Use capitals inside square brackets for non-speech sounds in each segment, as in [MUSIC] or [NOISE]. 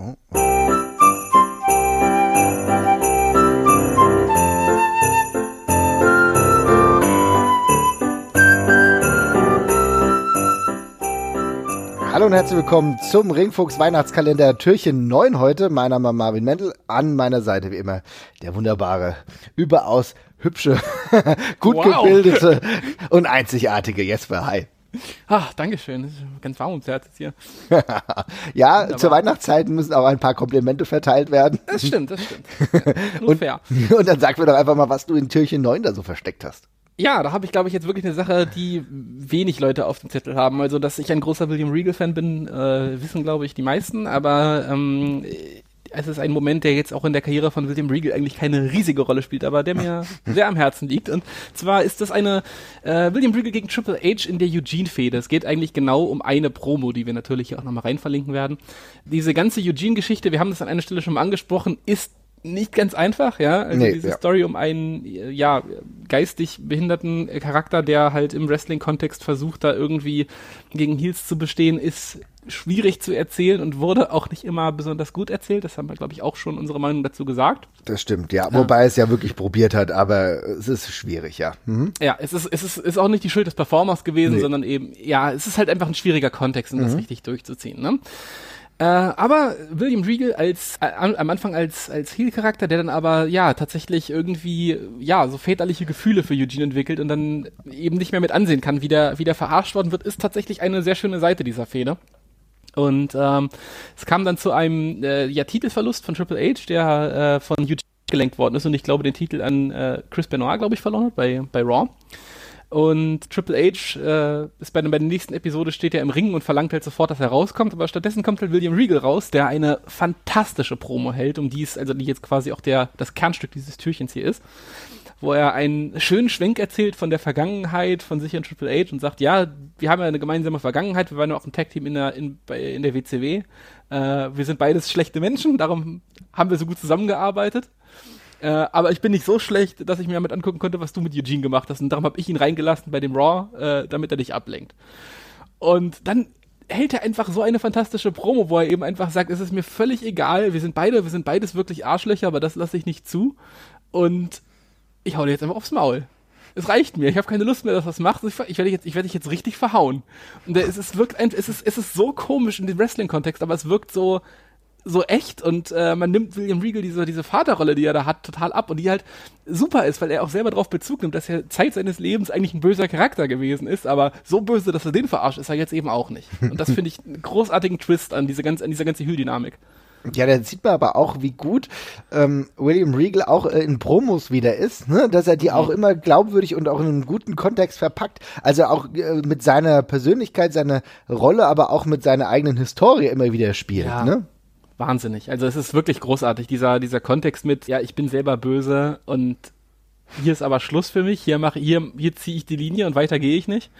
Oh, oh. Hallo und herzlich willkommen zum Ringfuchs Weihnachtskalender Türchen 9 heute. Mein Name ist Marvin Mendel. An meiner Seite wie immer der wunderbare, überaus hübsche, [LAUGHS] gut wow. gebildete und einzigartige Jesper. Hi. Ach, [LAUGHS] Dankeschön. Das ist ganz warm ums Herz jetzt hier. [LAUGHS] ja, Wunderbar. zur Weihnachtszeit müssen auch ein paar Komplimente verteilt werden. Das stimmt, das stimmt. [LAUGHS] Und, fair. und dann sag mir doch einfach mal, was du in Türchen 9 da so versteckt hast. Ja, da habe ich, glaube ich, jetzt wirklich eine Sache, die wenig Leute auf dem Zettel haben. Also, dass ich ein großer William Regal-Fan bin, äh, wissen, glaube ich, die meisten. Aber ähm, es ist ein Moment, der jetzt auch in der Karriere von William Regal eigentlich keine riesige Rolle spielt, aber der mir [LAUGHS] sehr am Herzen liegt. Und zwar ist das eine äh, William Regal gegen Triple H in der Eugene-Fehde. Es geht eigentlich genau um eine Promo, die wir natürlich hier auch nochmal rein verlinken werden. Diese ganze Eugene-Geschichte, wir haben das an einer Stelle schon mal angesprochen, ist nicht ganz einfach, ja. Also nee, diese ja. Story um einen, ja, geistig behinderten Charakter, der halt im Wrestling-Kontext versucht, da irgendwie gegen Heels zu bestehen, ist schwierig zu erzählen und wurde auch nicht immer besonders gut erzählt. Das haben wir, glaube ich, auch schon unsere Meinung dazu gesagt. Das stimmt, ja. ja. Wobei es ja wirklich probiert hat, aber es ist schwierig, ja. Mhm. Ja, es ist, es ist, ist auch nicht die Schuld des Performers gewesen, nee. sondern eben, ja, es ist halt einfach ein schwieriger Kontext, um mhm. das richtig durchzuziehen. Ne? Äh, aber William Regal als äh, am Anfang als als Heel-Charakter, der dann aber ja tatsächlich irgendwie ja so väterliche Gefühle für Eugene entwickelt und dann eben nicht mehr mit ansehen kann, wie der wie der verarscht worden wird, ist tatsächlich eine sehr schöne Seite dieser Fehde. Und ähm, es kam dann zu einem äh, ja, Titelverlust von Triple H, der äh, von Eugene gelenkt worden ist und ich glaube den Titel an äh, Chris Benoit, glaube ich, verloren hat bei bei Raw. Und Triple H äh, ist bei, bei der nächsten Episode steht er im Ring und verlangt halt sofort, dass er rauskommt, aber stattdessen kommt halt William Regal raus, der eine fantastische Promo hält, um die es, also die jetzt quasi auch der, das Kernstück dieses Türchens hier ist, wo er einen schönen Schwenk erzählt von der Vergangenheit von sich und Triple H und sagt, ja, wir haben ja eine gemeinsame Vergangenheit, wir waren ja auch ein Tag-Team in der, in, bei, in der WCW, äh, wir sind beides schlechte Menschen, darum haben wir so gut zusammengearbeitet. Äh, aber ich bin nicht so schlecht, dass ich mir damit angucken konnte, was du mit Eugene gemacht hast. Und darum habe ich ihn reingelassen bei dem Raw, äh, damit er dich ablenkt. Und dann hält er einfach so eine fantastische Promo, wo er eben einfach sagt, es ist mir völlig egal, wir sind beide, wir sind beides wirklich Arschlöcher, aber das lasse ich nicht zu. Und ich hau dir jetzt einfach aufs Maul. Es reicht mir. Ich habe keine Lust mehr, dass du das machst. Ich, ich werde jetzt, ich werde dich jetzt richtig verhauen. Und es, es wirkt, es ist, es ist so komisch in dem Wrestling-Kontext, aber es wirkt so, so echt und äh, man nimmt William Regal diese, diese Vaterrolle, die er da hat, total ab und die halt super ist, weil er auch selber darauf Bezug nimmt, dass er Zeit seines Lebens eigentlich ein böser Charakter gewesen ist, aber so böse, dass er den verarscht, ist er jetzt eben auch nicht. Und das finde ich einen großartigen Twist an diese ganze, an dieser ganze Hüldynamik. Ja, da sieht man aber auch, wie gut ähm, William Regal auch äh, in Promos wieder ist, ne? dass er die auch mhm. immer glaubwürdig und auch in einen guten Kontext verpackt. Also auch äh, mit seiner Persönlichkeit, seiner Rolle, aber auch mit seiner eigenen Historie immer wieder spielt. Ja. Ne? Wahnsinnig. Also es ist wirklich großartig, dieser, dieser Kontext mit, ja, ich bin selber böse und hier ist aber Schluss für mich, hier mache hier, hier ziehe ich die Linie und weiter gehe ich nicht.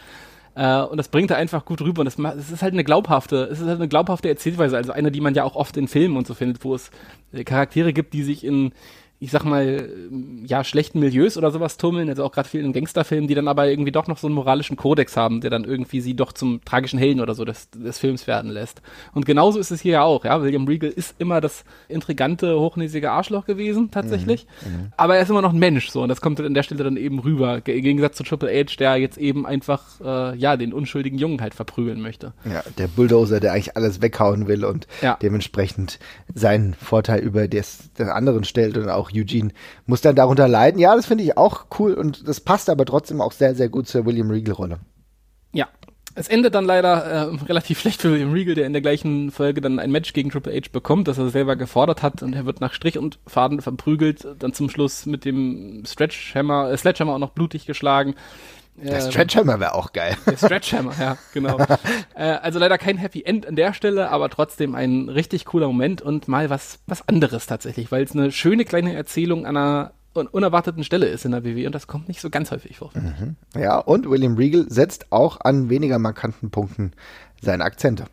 Äh, und das bringt er einfach gut rüber. Und das, das ist halt eine glaubhafte, es ist halt eine glaubhafte Erzählweise, also eine, die man ja auch oft in Filmen und so findet, wo es Charaktere gibt, die sich in ich sag mal, ja, schlechten Milieus oder sowas tummeln, also auch gerade viel in Gangsterfilmen, die dann aber irgendwie doch noch so einen moralischen Kodex haben, der dann irgendwie sie doch zum tragischen Helden oder so des, des Films werden lässt. Und genauso ist es hier ja auch, ja. William Regal ist immer das intrigante, hochnäsige Arschloch gewesen, tatsächlich. Mhm, mhm. aber er ist immer noch ein Mensch, so, und das kommt an der Stelle dann eben rüber. Im Gegensatz zu Triple H, der jetzt eben einfach, äh, ja, den unschuldigen Jungen halt verprügeln möchte. Ja, der Bulldozer, der eigentlich alles weghauen will und ja. dementsprechend seinen Vorteil über des, des anderen stellt und auch auch Eugene muss dann darunter leiden. Ja, das finde ich auch cool und das passt aber trotzdem auch sehr, sehr gut zur William Regal-Rolle. Ja, es endet dann leider äh, relativ [LAUGHS] schlecht für William Regal, der in der gleichen Folge dann ein Match gegen Triple H bekommt, das er selber gefordert hat und er wird nach Strich und Faden verprügelt, dann zum Schluss mit dem Stretchhammer, äh, Sledgehammer auch noch blutig geschlagen. Der Stretchhammer wäre auch geil. Der Stretchhammer, ja, genau. [LAUGHS] äh, also leider kein Happy End an der Stelle, aber trotzdem ein richtig cooler Moment und mal was, was anderes tatsächlich, weil es eine schöne kleine Erzählung an einer unerwarteten Stelle ist in der WWE und das kommt nicht so ganz häufig vor. Mhm. Ja, und William Regal setzt auch an weniger markanten Punkten seine Akzente.